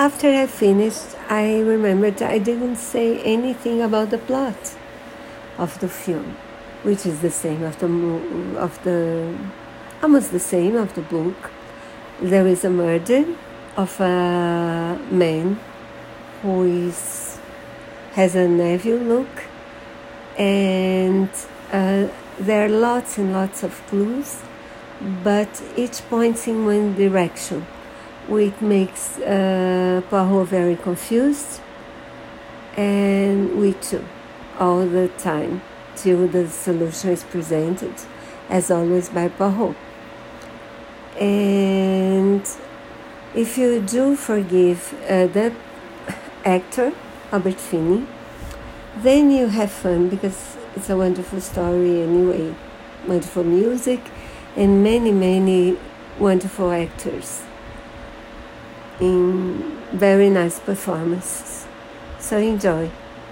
after I finished, I remembered I didn't say anything about the plot of the film, which is the same of the of the almost the same of the book. There is a murder of a man who is has a nephew look, and uh, there are lots and lots of clues, but each points in one direction, which makes uh, very confused, and we too, all the time, till the solution is presented, as always by Poirot. And if you do forgive uh, the actor, Albert Finney, then you have fun because it's a wonderful story anyway. Wonderful music and many, many wonderful actors in very nice performances. So enjoy.